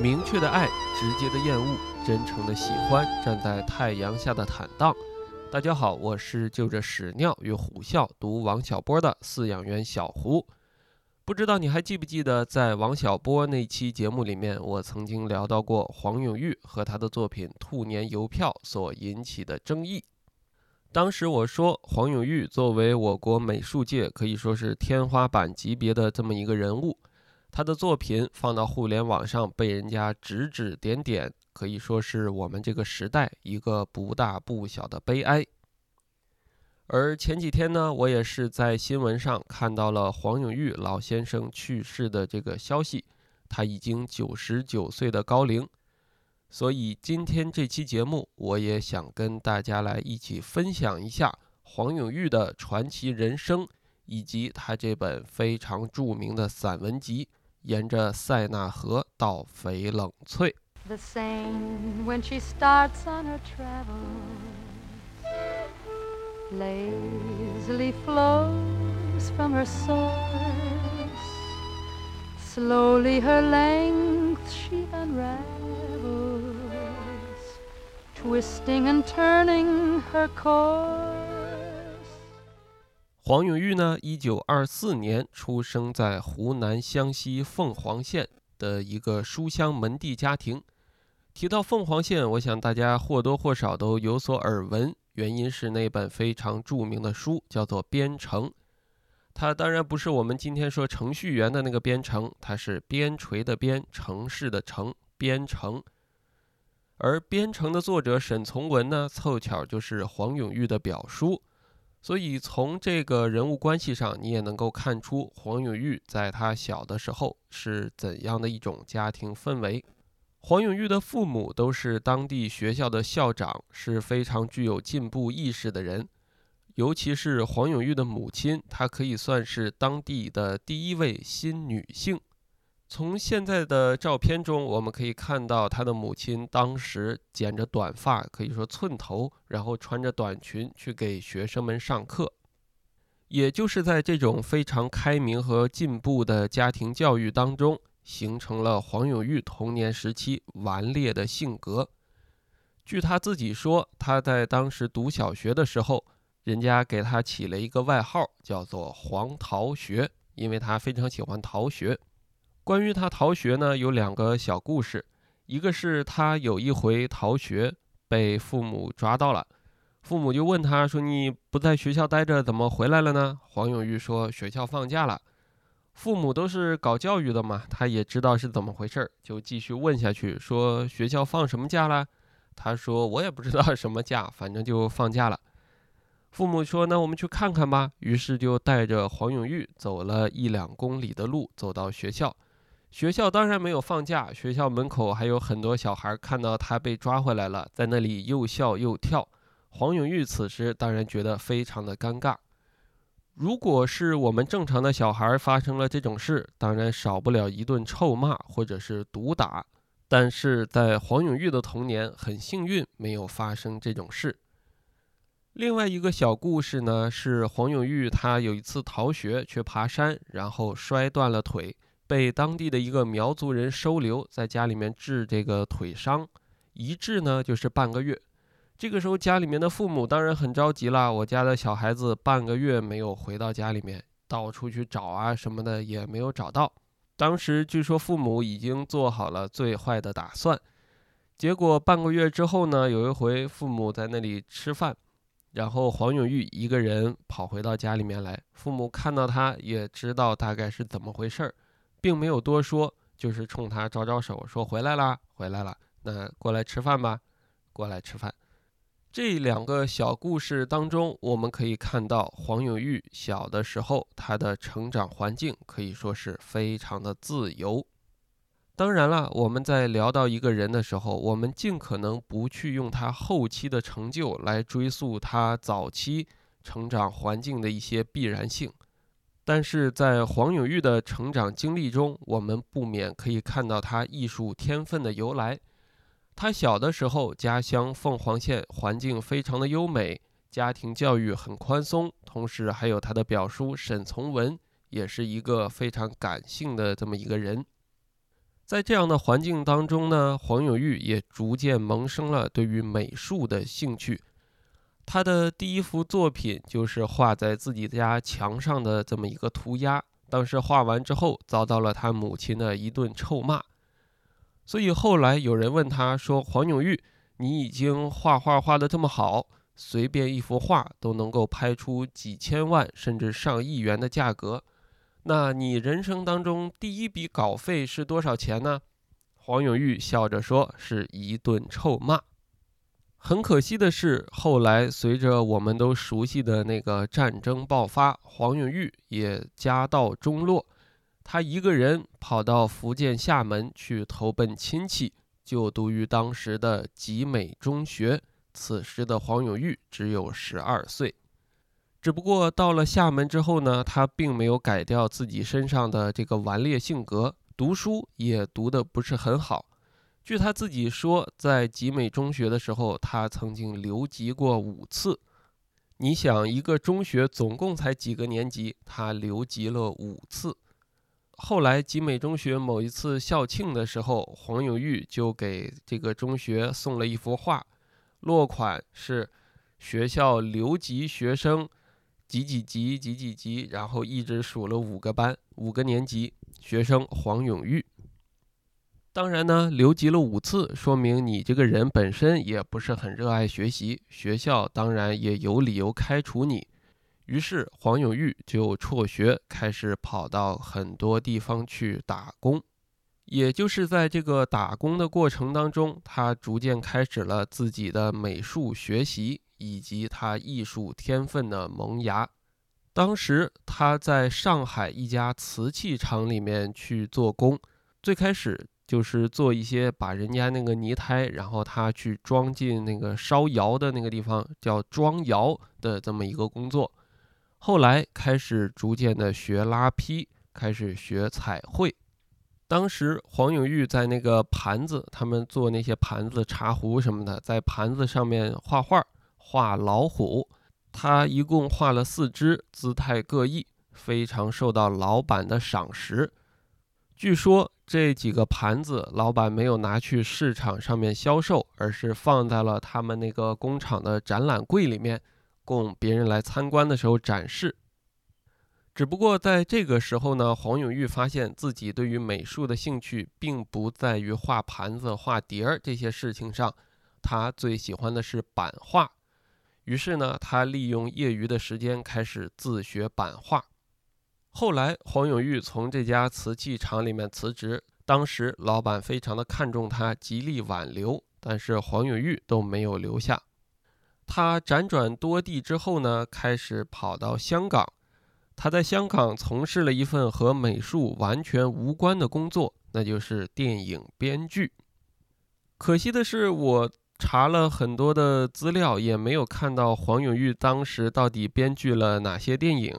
明确的爱，直接的厌恶，真诚的喜欢，站在太阳下的坦荡。大家好，我是就着屎尿与虎啸读王小波的饲养员小胡。不知道你还记不记得，在王小波那期节目里面，我曾经聊到过黄永玉和他的作品《兔年邮票》所引起的争议。当时我说，黄永玉作为我国美术界可以说是天花板级别的这么一个人物。他的作品放到互联网上被人家指指点点，可以说是我们这个时代一个不大不小的悲哀。而前几天呢，我也是在新闻上看到了黄永玉老先生去世的这个消息，他已经九十九岁的高龄。所以今天这期节目，我也想跟大家来一起分享一下黄永玉的传奇人生，以及他这本非常著名的散文集。沿着塞纳河到翡冷翠。The Seine when she starts on her travels lazily flows from her source. Slowly her length she unravels, twisting and turning her course. 黄永玉呢，一九二四年出生在湖南湘西凤凰县的一个书香门第家庭。提到凤凰县，我想大家或多或少都有所耳闻，原因是那本非常著名的书叫做《编程》。它当然不是我们今天说程序员的那个编程，它是边陲的边，城市的城，编程。而《编程》的作者沈从文呢，凑巧就是黄永玉的表叔。所以从这个人物关系上，你也能够看出黄永玉在他小的时候是怎样的一种家庭氛围。黄永玉的父母都是当地学校的校长，是非常具有进步意识的人。尤其是黄永玉的母亲，她可以算是当地的第一位新女性。从现在的照片中，我们可以看到他的母亲当时剪着短发，可以说寸头，然后穿着短裙去给学生们上课。也就是在这种非常开明和进步的家庭教育当中，形成了黄永玉童年时期顽劣的性格。据他自己说，他在当时读小学的时候，人家给他起了一个外号，叫做“黄逃学”，因为他非常喜欢逃学。关于他逃学呢，有两个小故事。一个是他有一回逃学被父母抓到了，父母就问他说：“你不在学校待着，怎么回来了呢？”黄永玉说：“学校放假了。”父母都是搞教育的嘛，他也知道是怎么回事儿，就继续问下去说：“学校放什么假了？”他说：“我也不知道什么假，反正就放假了。”父母说：“那我们去看看吧。”于是就带着黄永玉走了一两公里的路，走到学校。学校当然没有放假，学校门口还有很多小孩看到他被抓回来了，在那里又笑又跳。黄永玉此时当然觉得非常的尴尬。如果是我们正常的小孩发生了这种事，当然少不了一顿臭骂或者是毒打。但是在黄永玉的童年，很幸运没有发生这种事。另外一个小故事呢，是黄永玉他有一次逃学去爬山，然后摔断了腿。被当地的一个苗族人收留，在家里面治这个腿伤，一治呢就是半个月。这个时候家里面的父母当然很着急了，我家的小孩子半个月没有回到家里面，到处去找啊什么的也没有找到。当时据说父母已经做好了最坏的打算。结果半个月之后呢，有一回父母在那里吃饭，然后黄永玉一个人跑回到家里面来，父母看到他也知道大概是怎么回事儿。并没有多说，就是冲他招招手，说回来啦，回来了，那过来吃饭吧，过来吃饭。这两个小故事当中，我们可以看到黄永玉小的时候，他的成长环境可以说是非常的自由。当然了，我们在聊到一个人的时候，我们尽可能不去用他后期的成就来追溯他早期成长环境的一些必然性。但是在黄永玉的成长经历中，我们不免可以看到他艺术天分的由来。他小的时候，家乡凤凰县环境非常的优美，家庭教育很宽松，同时还有他的表叔沈从文，也是一个非常感性的这么一个人。在这样的环境当中呢，黄永玉也逐渐萌生了对于美术的兴趣。他的第一幅作品就是画在自己家墙上的这么一个涂鸦。当时画完之后，遭到了他母亲的一顿臭骂。所以后来有人问他说：“黄永玉，你已经画画画的这么好，随便一幅画都能够拍出几千万甚至上亿元的价格。”那你人生当中第一笔稿费是多少钱呢？黄永玉笑着说：“是一顿臭骂。”很可惜的是，后来随着我们都熟悉的那个战争爆发，黄永玉也家道中落，他一个人跑到福建厦门去投奔亲戚，就读于当时的集美中学。此时的黄永玉只有十二岁。只不过到了厦门之后呢，他并没有改掉自己身上的这个顽劣性格，读书也读得不是很好。据他自己说，在集美中学的时候，他曾经留级过五次。你想，一个中学总共才几个年级，他留级了五次。后来集美中学某一次校庆的时候，黄永玉就给这个中学送了一幅画，落款是学校留级学生。几几级几几级，然后一直数了五个班，五个年级学生黄永玉。当然呢，留级了五次，说明你这个人本身也不是很热爱学习，学校当然也有理由开除你。于是黄永玉就辍学，开始跑到很多地方去打工。也就是在这个打工的过程当中，他逐渐开始了自己的美术学习。以及他艺术天分的萌芽。当时他在上海一家瓷器厂里面去做工，最开始就是做一些把人家那个泥胎，然后他去装进那个烧窑的那个地方，叫装窑的这么一个工作。后来开始逐渐的学拉坯，开始学彩绘。当时黄永玉在那个盘子，他们做那些盘子、茶壶什么的，在盘子上面画画。画老虎，他一共画了四只，姿态各异，非常受到老板的赏识。据说这几个盘子，老板没有拿去市场上面销售，而是放在了他们那个工厂的展览柜里面，供别人来参观的时候展示。只不过在这个时候呢，黄永玉发现自己对于美术的兴趣，并不在于画盘子、画碟儿这些事情上，他最喜欢的是版画。于是呢，他利用业余的时间开始自学版画。后来，黄永玉从这家瓷器厂里面辞职。当时，老板非常的看重他，极力挽留，但是黄永玉都没有留下。他辗转多地之后呢，开始跑到香港。他在香港从事了一份和美术完全无关的工作，那就是电影编剧。可惜的是，我。查了很多的资料，也没有看到黄永玉当时到底编剧了哪些电影。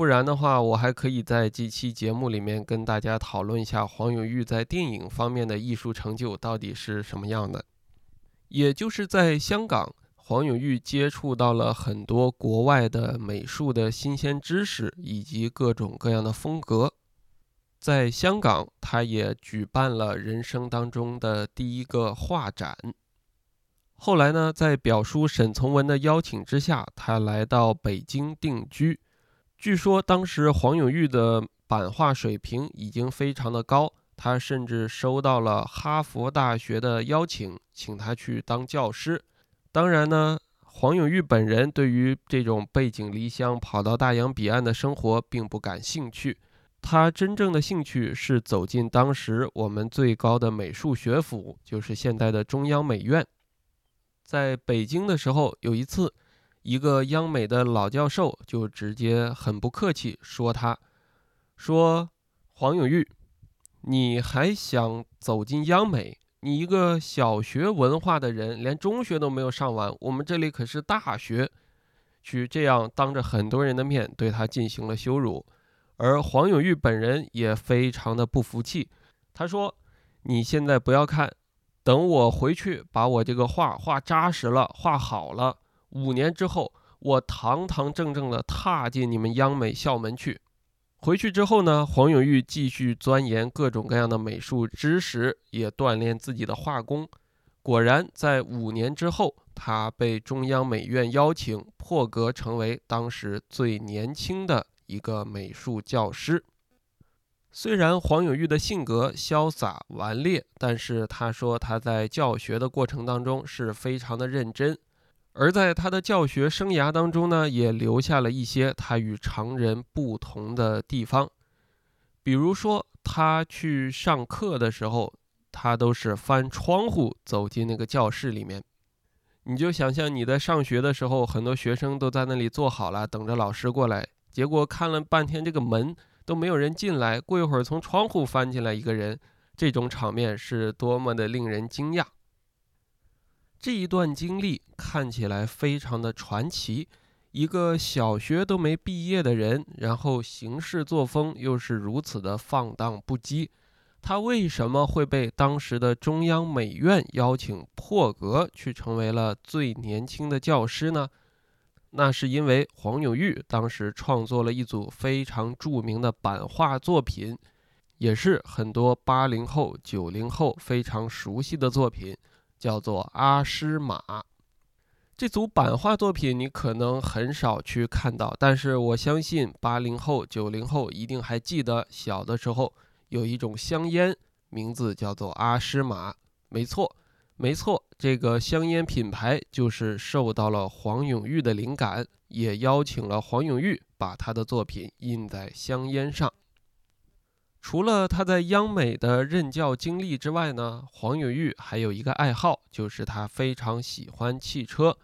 不然的话，我还可以在这期节目里面跟大家讨论一下黄永玉在电影方面的艺术成就到底是什么样的。也就是在香港，黄永玉接触到了很多国外的美术的新鲜知识以及各种各样的风格。在香港，他也举办了人生当中的第一个画展。后来呢，在表叔沈从文的邀请之下，他来到北京定居。据说当时黄永玉的版画水平已经非常的高，他甚至收到了哈佛大学的邀请，请他去当教师。当然呢，黄永玉本人对于这种背井离乡跑到大洋彼岸的生活并不感兴趣，他真正的兴趣是走进当时我们最高的美术学府，就是现在的中央美院。在北京的时候，有一次，一个央美的老教授就直接很不客气说：“他说黄永玉，你还想走进央美？你一个小学文化的人，连中学都没有上完，我们这里可是大学。”去这样当着很多人的面对他进行了羞辱，而黄永玉本人也非常的不服气。他说：“你现在不要看。”等我回去把我这个画画扎实了，画好了，五年之后，我堂堂正正的踏进你们央美校门去。回去之后呢，黄永玉继续钻研各种各样的美术知识，也锻炼自己的画工。果然，在五年之后，他被中央美院邀请，破格成为当时最年轻的一个美术教师。虽然黄永玉的性格潇洒顽劣，但是他说他在教学的过程当中是非常的认真。而在他的教学生涯当中呢，也留下了一些他与常人不同的地方。比如说，他去上课的时候，他都是翻窗户走进那个教室里面。你就想象你在上学的时候，很多学生都在那里坐好了，等着老师过来，结果看了半天这个门都没有人进来，过一会儿从窗户翻进来一个人，这种场面是多么的令人惊讶。这一段经历看起来非常的传奇，一个小学都没毕业的人，然后行事作风又是如此的放荡不羁，他为什么会被当时的中央美院邀请破格去成为了最年轻的教师呢？那是因为黄永玉当时创作了一组非常著名的版画作品，也是很多八零后、九零后非常熟悉的作品。叫做阿诗玛，这组版画作品你可能很少去看到，但是我相信八零后、九零后一定还记得小的时候有一种香烟，名字叫做阿诗玛。没错，没错，这个香烟品牌就是受到了黄永玉的灵感，也邀请了黄永玉把他的作品印在香烟上。除了他在央美的任教经历之外呢，黄永玉还有一个爱好，就是他非常喜欢汽车。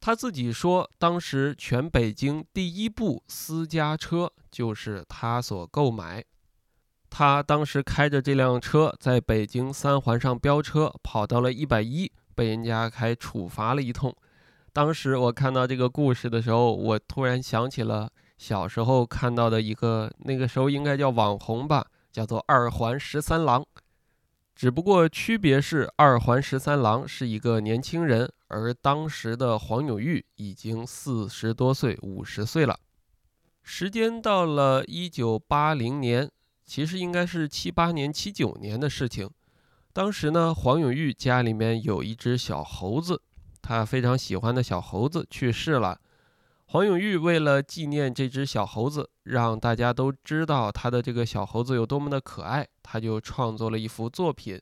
他自己说，当时全北京第一部私家车就是他所购买。他当时开着这辆车在北京三环上飙车，跑到了一百一，被人家还处罚了一通。当时我看到这个故事的时候，我突然想起了。小时候看到的一个，那个时候应该叫网红吧，叫做二环十三郎。只不过区别是，二环十三郎是一个年轻人，而当时的黄永玉已经四十多岁、五十岁了。时间到了一九八零年，其实应该是七八年、七九年的事情。当时呢，黄永玉家里面有一只小猴子，他非常喜欢的小猴子去世了。黄永玉为了纪念这只小猴子，让大家都知道他的这个小猴子有多么的可爱，他就创作了一幅作品。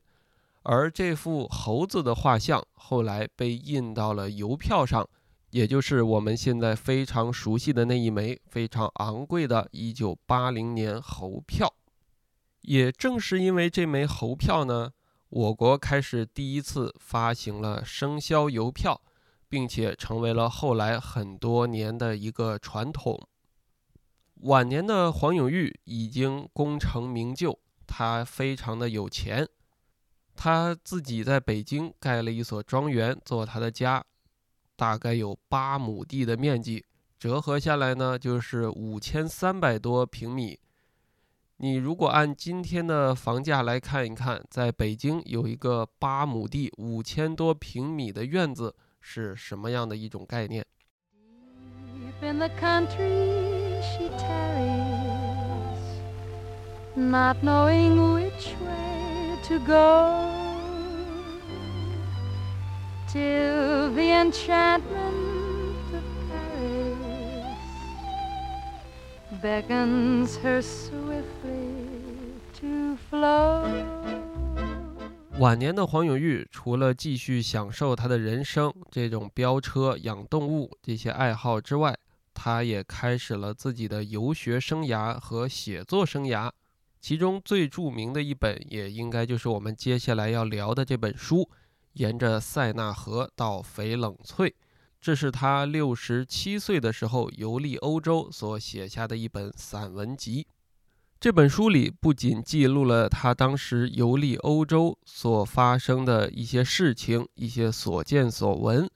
而这幅猴子的画像后来被印到了邮票上，也就是我们现在非常熟悉的那一枚非常昂贵的1980年猴票。也正是因为这枚猴票呢，我国开始第一次发行了生肖邮票。并且成为了后来很多年的一个传统。晚年的黄永玉已经功成名就，他非常的有钱，他自己在北京盖了一所庄园做他的家，大概有八亩地的面积，折合下来呢就是五千三百多平米。你如果按今天的房价来看一看，在北京有一个八亩地五千多平米的院子。是什么样的一种概念？Deep in the country she tarries, not knowing which way to go, till the enchantment of Paris beckons her swiftly to flow. 晚年的黄永玉，除了继续享受他的人生这种飙车、养动物这些爱好之外，他也开始了自己的游学生涯和写作生涯。其中最著名的一本，也应该就是我们接下来要聊的这本书《沿着塞纳河到翡冷翠》，这是他六十七岁的时候游历欧洲所写下的一本散文集。这本书里不仅记录了他当时游历欧洲所发生的一些事情、一些所见所闻，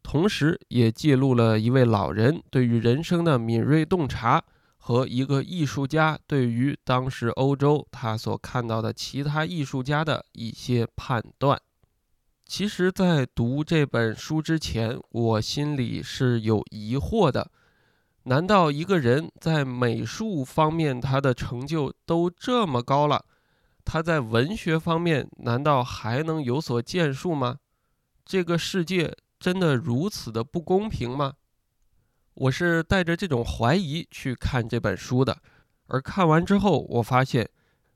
同时也记录了一位老人对于人生的敏锐洞察和一个艺术家对于当时欧洲他所看到的其他艺术家的一些判断。其实，在读这本书之前，我心里是有疑惑的。难道一个人在美术方面他的成就都这么高了，他在文学方面难道还能有所建树吗？这个世界真的如此的不公平吗？我是带着这种怀疑去看这本书的，而看完之后，我发现，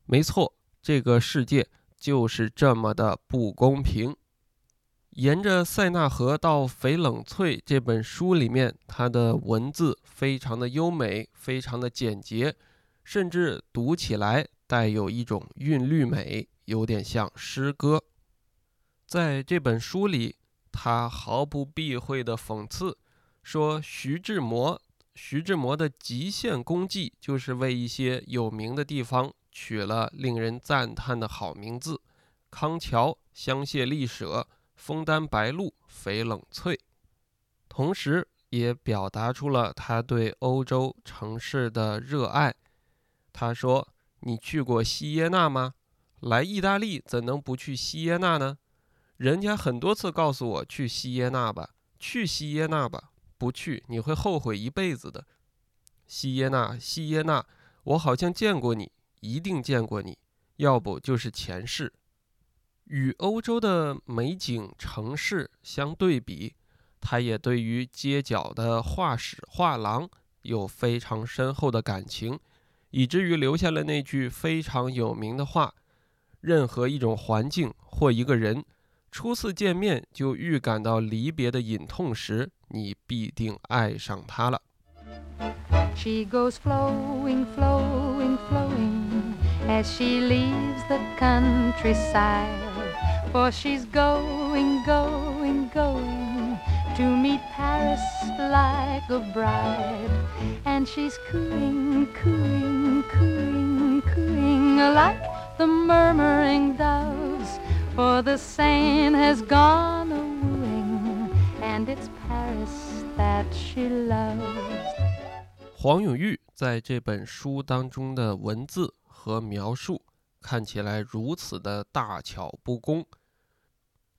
没错，这个世界就是这么的不公平。沿着塞纳河到翡冷翠这本书里面，它的文字非常的优美，非常的简洁，甚至读起来带有一种韵律美，有点像诗歌。在这本书里，他毫不避讳的讽刺说，徐志摩，徐志摩的极限功绩就是为一些有名的地方取了令人赞叹的好名字，康桥、香榭丽舍。枫丹白露、翡冷翠，同时也表达出了他对欧洲城市的热爱。他说：“你去过锡耶纳吗？来意大利怎能不去锡耶纳呢？人家很多次告诉我去锡耶纳吧，去锡耶纳吧，不去你会后悔一辈子的。锡耶纳，锡耶纳，我好像见过你，一定见过你，要不就是前世。”与欧洲的美景城市相对比，他也对于街角的画室画廊有非常深厚的感情，以至于留下了那句非常有名的话：任何一种环境或一个人，初次见面就预感到离别的隐痛时，你必定爱上他了。She goes flowing, flowing, flowing as she leaves the countryside. For she's going, going, going to meet Paris like a bride. And she's cooing, cooing, cooing, cooing like the murmuring doves. For the Seine has gone a wooing, and it's Paris that she loves. 黄永玉在这本书当中的文字和描述看起来如此的大巧不工，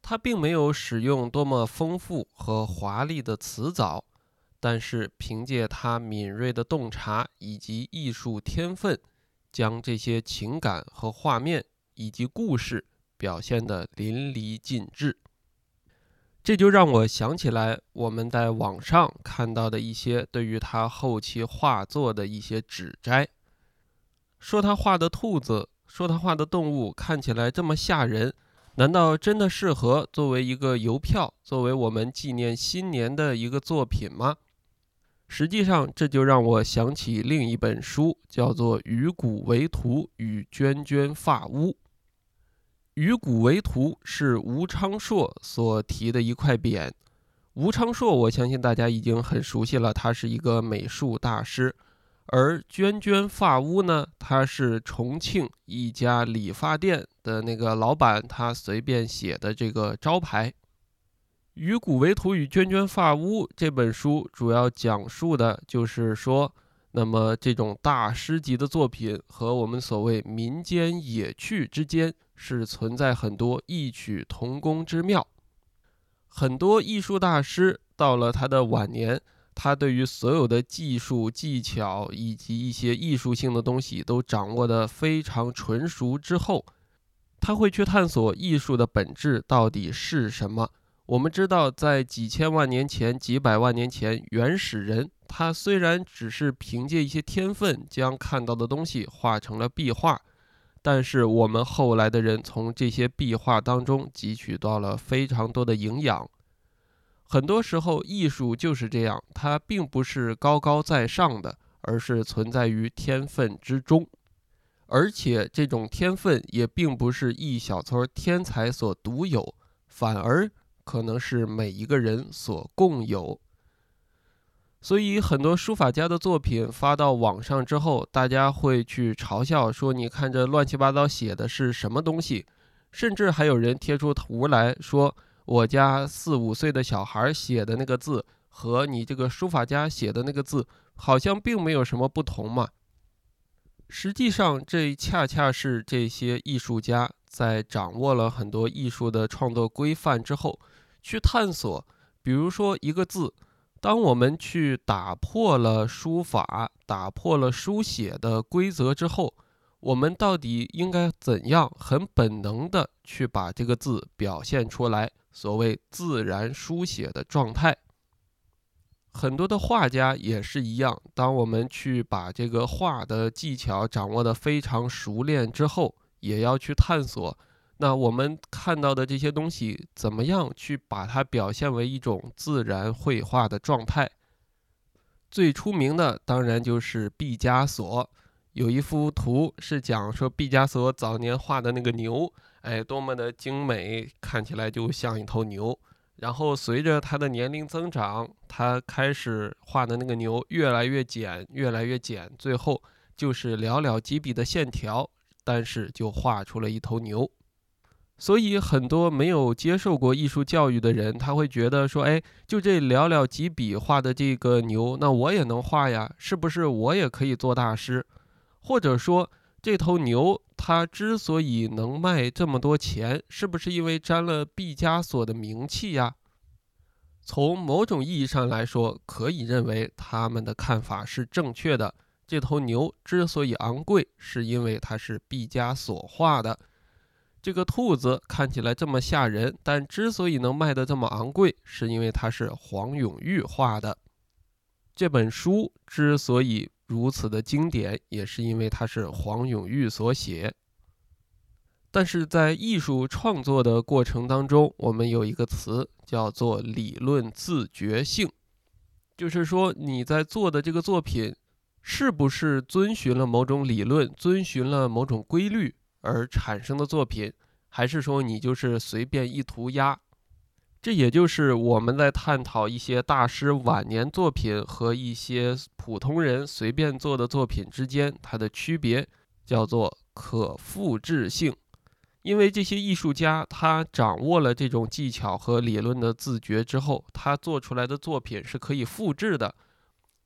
他并没有使用多么丰富和华丽的词藻，但是凭借他敏锐的洞察以及艺术天分，将这些情感和画面以及故事表现得淋漓尽致。这就让我想起来我们在网上看到的一些对于他后期画作的一些指摘，说他画的兔子，说他画的动物看起来这么吓人。难道真的适合作为一个邮票，作为我们纪念新年的一个作品吗？实际上，这就让我想起另一本书，叫做《鱼骨为徒与涓涓发屋》。《鱼骨为徒》是吴昌硕所提的一块匾。吴昌硕，我相信大家已经很熟悉了，他是一个美术大师。而娟娟发屋呢，它是重庆一家理发店的那个老板，他随便写的这个招牌。《鱼骨为图与娟娟发屋》这本书主要讲述的就是说，那么这种大师级的作品和我们所谓民间野趣之间是存在很多异曲同工之妙。很多艺术大师到了他的晚年。他对于所有的技术技巧以及一些艺术性的东西都掌握得非常纯熟之后，他会去探索艺术的本质到底是什么。我们知道，在几千万年前、几百万年前，原始人他虽然只是凭借一些天分将看到的东西画成了壁画，但是我们后来的人从这些壁画当中汲取到了非常多的营养。很多时候，艺术就是这样，它并不是高高在上的，而是存在于天分之中，而且这种天分也并不是一小撮天才所独有，反而可能是每一个人所共有。所以，很多书法家的作品发到网上之后，大家会去嘲笑说：“你看这乱七八糟写的是什么东西？”甚至还有人贴出图来说。我家四五岁的小孩写的那个字和你这个书法家写的那个字好像并没有什么不同嘛。实际上，这恰恰是这些艺术家在掌握了很多艺术的创作规范之后，去探索。比如说，一个字当我们去打破了书法、打破了书写的规则之后，我们到底应该怎样很本能的去把这个字表现出来？所谓自然书写的状态。很多的画家也是一样，当我们去把这个画的技巧掌握的非常熟练之后，也要去探索，那我们看到的这些东西，怎么样去把它表现为一种自然绘画的状态？最出名的当然就是毕加索，有一幅图是讲说毕加索早年画的那个牛，哎，多么的精美，看起来就像一头牛。然后随着他的年龄增长，他开始画的那个牛越来越简，越来越简，最后就是寥寥几笔的线条，但是就画出了一头牛。所以很多没有接受过艺术教育的人，他会觉得说：“哎，就这寥寥几笔画的这个牛，那我也能画呀？是不是我也可以做大师？或者说这头牛？”它之所以能卖这么多钱，是不是因为沾了毕加索的名气呀？从某种意义上来说，可以认为他们的看法是正确的。这头牛之所以昂贵，是因为它是毕加索画的。这个兔子看起来这么吓人，但之所以能卖得这么昂贵，是因为它是黄永玉画的。这本书之所以。如此的经典，也是因为它是黄永玉所写。但是在艺术创作的过程当中，我们有一个词叫做理论自觉性，就是说你在做的这个作品，是不是遵循了某种理论，遵循了某种规律而产生的作品，还是说你就是随便一涂鸦？这也就是我们在探讨一些大师晚年作品和一些普通人随便做的作品之间它的区别，叫做可复制性。因为这些艺术家他掌握了这种技巧和理论的自觉之后，他做出来的作品是可以复制的。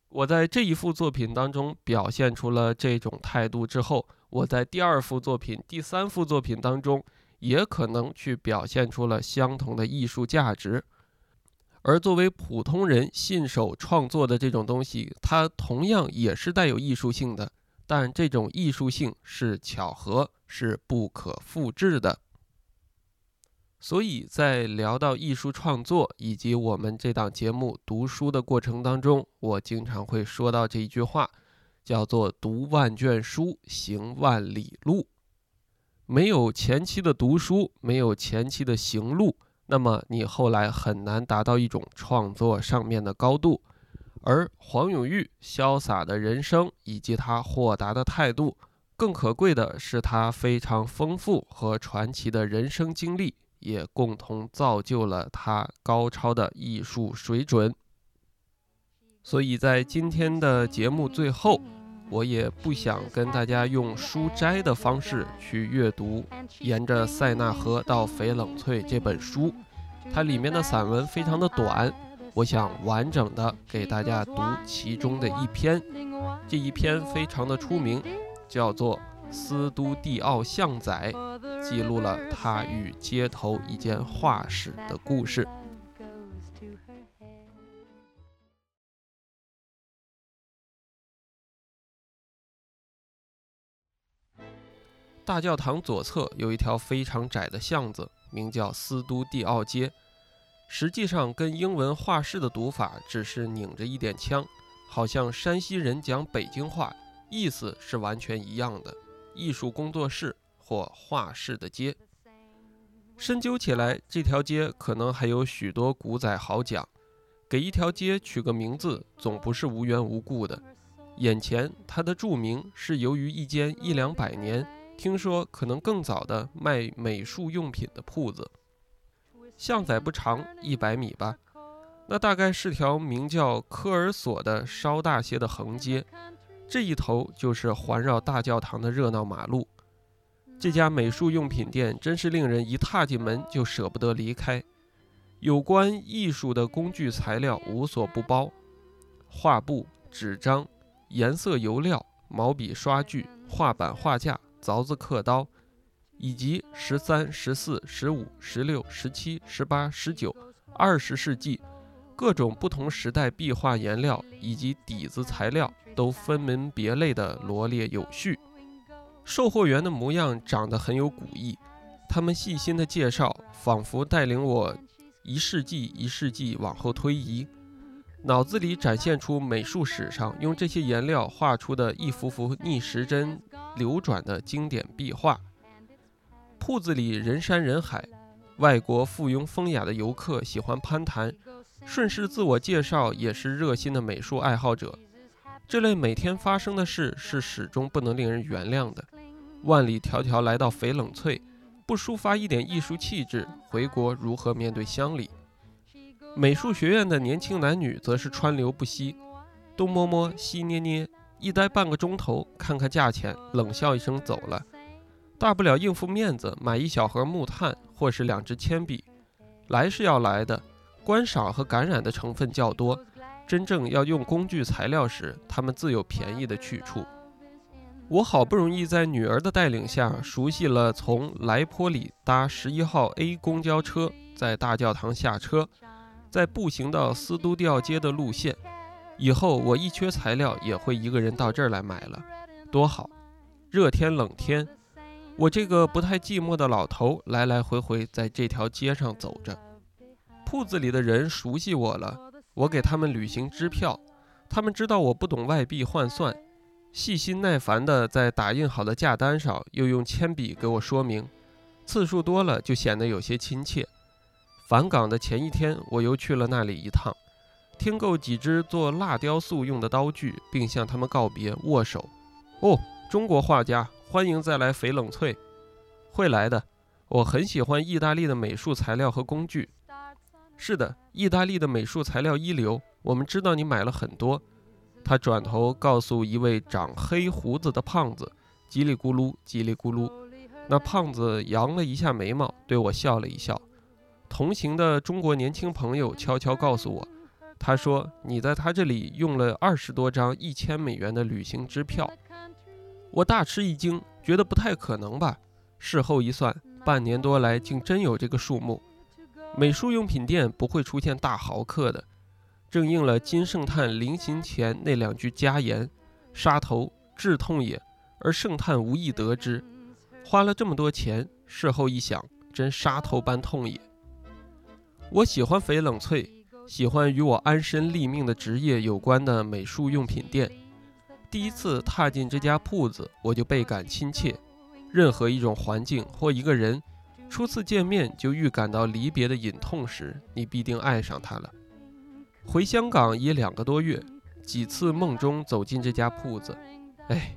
我在这一幅作品当中表现出了这种态度之后，我在第二幅作品、第三幅作品当中。也可能去表现出了相同的艺术价值，而作为普通人信手创作的这种东西，它同样也是带有艺术性的，但这种艺术性是巧合，是不可复制的。所以在聊到艺术创作以及我们这档节目读书的过程当中，我经常会说到这一句话，叫做“读万卷书，行万里路”。没有前期的读书，没有前期的行路，那么你后来很难达到一种创作上面的高度。而黄永玉潇洒的人生以及他豁达的态度，更可贵的是他非常丰富和传奇的人生经历，也共同造就了他高超的艺术水准。所以在今天的节目最后。我也不想跟大家用书摘的方式去阅读《沿着塞纳河到翡冷翠》这本书，它里面的散文非常的短，我想完整的给大家读其中的一篇，这一篇非常的出名，叫做《斯都蒂奥巷仔》，记录了他与街头一间画室的故事。大教堂左侧有一条非常窄的巷子，名叫斯都蒂奥街。实际上，跟英文画室的读法只是拧着一点腔，好像山西人讲北京话，意思是完全一样的。艺术工作室或画室的街。深究起来，这条街可能还有许多古仔好讲。给一条街取个名字，总不是无缘无故的。眼前，它的著名是由于一间一两百年。听说可能更早的卖美术用品的铺子，巷仔不长，一百米吧，那大概是条名叫科尔索的稍大些的横街，这一头就是环绕大教堂的热闹马路。这家美术用品店真是令人一踏进门就舍不得离开，有关艺术的工具材料无所不包，画布、纸张、颜色油料、毛笔、刷具、画板、画架。凿子、刻刀，以及十三、十四、十五、十六、十七、十八、十九、二十世纪各种不同时代壁画颜料以及底子材料都分门别类地罗列有序。售货员的模样长得很有古意，他们细心的介绍，仿佛带领我一世纪一世纪往后推移，脑子里展现出美术史上用这些颜料画出的一幅幅逆时针流转的经典壁画。铺子里人山人海，外国附庸风雅的游客喜欢攀谈。顺势自我介绍也是热心的美术爱好者。这类每天发生的事是始终不能令人原谅的。万里迢迢来到翡冷翠，不抒发一点艺术气质，回国如何面对乡里？美术学院的年轻男女则是川流不息，东摸摸西捏捏，一待半个钟头，看看价钱，冷笑一声走了。大不了应付面子，买一小盒木炭或是两支铅笔。来是要来的。观赏和感染的成分较多，真正要用工具材料时，他们自有便宜的去处。我好不容易在女儿的带领下，熟悉了从莱坡里搭十一号 A 公交车，在大教堂下车，再步行到斯都迪奥街的路线。以后我一缺材料，也会一个人到这儿来买了，多好！热天冷天，我这个不太寂寞的老头，来来回回在这条街上走着。铺子里的人熟悉我了，我给他们旅行支票，他们知道我不懂外币换算，细心耐烦地在打印好的价单上又用铅笔给我说明，次数多了就显得有些亲切。返港的前一天，我又去了那里一趟，添购几支做蜡雕塑用的刀具，并向他们告别，握手。哦，中国画家，欢迎再来翡冷翠，会来的。我很喜欢意大利的美术材料和工具。是的，意大利的美术材料一流。我们知道你买了很多。他转头告诉一位长黑胡子的胖子：“叽里咕噜，叽里咕噜。”那胖子扬了一下眉毛，对我笑了一笑。同行的中国年轻朋友悄悄告诉我：“他说你在他这里用了二十多张一千美元的旅行支票。”我大吃一惊，觉得不太可能吧？事后一算，半年多来竟真有这个数目。美术用品店不会出现大豪客的，正应了金圣叹临行前那两句佳言：“杀头治痛也，而圣叹无意得之。”花了这么多钱，事后一想，真杀头般痛也。我喜欢翡冷翠，喜欢与我安身立命的职业有关的美术用品店。第一次踏进这家铺子，我就倍感亲切。任何一种环境或一个人。初次见面就预感到离别的隐痛时，你必定爱上他了。回香港已两个多月，几次梦中走进这家铺子，哎，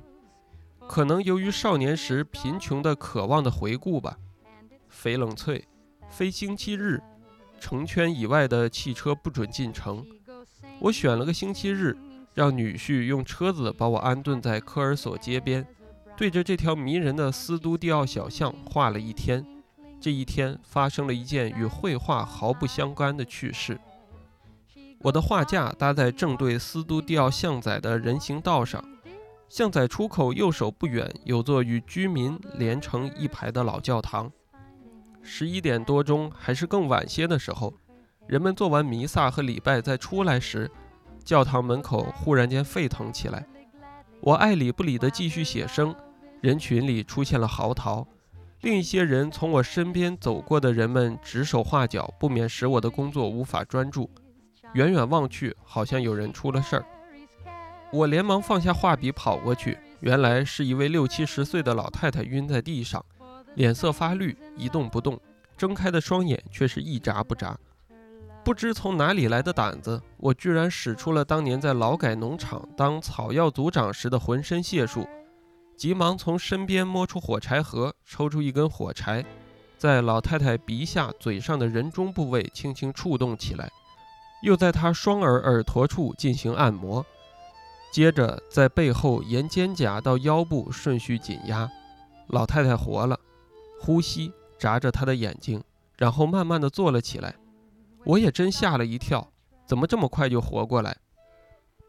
可能由于少年时贫穷的渴望的回顾吧。翡冷翠，非星期日，城圈以外的汽车不准进城。我选了个星期日，让女婿用车子把我安顿在科尔索街边，对着这条迷人的斯都蒂奥小巷画了一天。这一天发生了一件与绘画毫不相干的趣事。我的画架搭在正对斯都蒂奥巷仔的人行道上，巷仔出口右手不远有座与居民连成一排的老教堂。十一点多钟还是更晚些的时候，人们做完弥撒和礼拜再出来时，教堂门口忽然间沸腾起来。我爱理不理地继续写生，人群里出现了嚎啕。另一些人从我身边走过的人们指手画脚，不免使我的工作无法专注。远远望去，好像有人出了事儿。我连忙放下画笔跑过去，原来是一位六七十岁的老太太晕在地上，脸色发绿，一动不动，睁开的双眼却是一眨不眨。不知从哪里来的胆子，我居然使出了当年在劳改农场当草药组长时的浑身解数。急忙从身边摸出火柴盒，抽出一根火柴，在老太太鼻下、嘴上的人中部位轻轻触动起来，又在她双耳耳朵处进行按摩，接着在背后沿肩胛到腰部顺序紧压。老太太活了，呼吸眨着他的眼睛，然后慢慢的坐了起来。我也真吓了一跳，怎么这么快就活过来？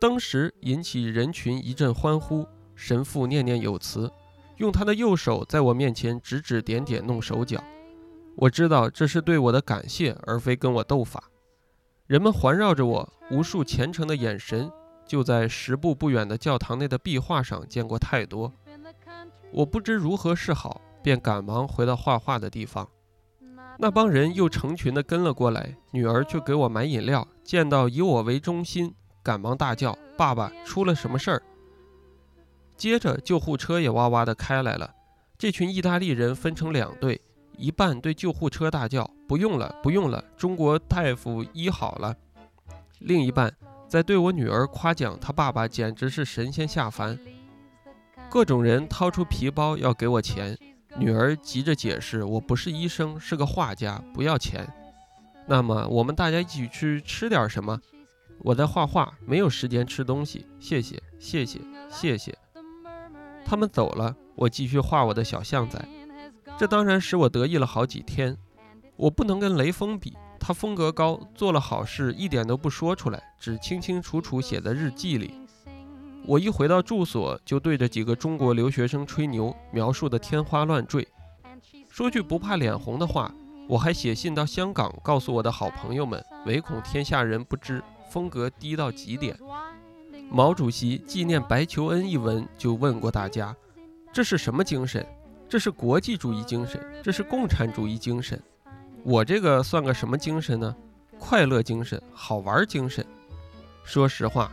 当时引起人群一阵欢呼。神父念念有词，用他的右手在我面前指指点点弄手脚。我知道这是对我的感谢，而非跟我斗法。人们环绕着我，无数虔诚的眼神，就在十步不远的教堂内的壁画上见过太多。我不知如何是好，便赶忙回到画画的地方。那帮人又成群的跟了过来，女儿去给我买饮料，见到以我为中心，赶忙大叫：“爸爸，出了什么事儿？”接着救护车也哇哇的开来了。这群意大利人分成两队，一半对救护车大叫：“不用了，不用了，中国大夫医好了。”另一半在对我女儿夸奖她爸爸简直是神仙下凡。各种人掏出皮包要给我钱。女儿急着解释：“我不是医生，是个画家，不要钱。”那么我们大家一起去吃点什么？我在画画，没有时间吃东西。谢谢，谢谢，谢谢。他们走了，我继续画我的小象仔。这当然使我得意了好几天。我不能跟雷锋比，他风格高，做了好事一点都不说出来，只清清楚楚写在日记里。我一回到住所，就对着几个中国留学生吹牛，描述的天花乱坠。说句不怕脸红的话，我还写信到香港，告诉我的好朋友们，唯恐天下人不知，风格低到极点。毛主席纪念白求恩一文就问过大家：这是什么精神？这是国际主义精神，这是共产主义精神。我这个算个什么精神呢？快乐精神，好玩精神。说实话。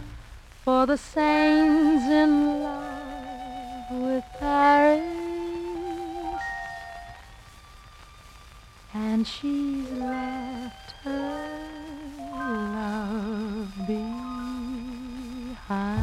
for the saints in love with Paris, and she's left her love behind.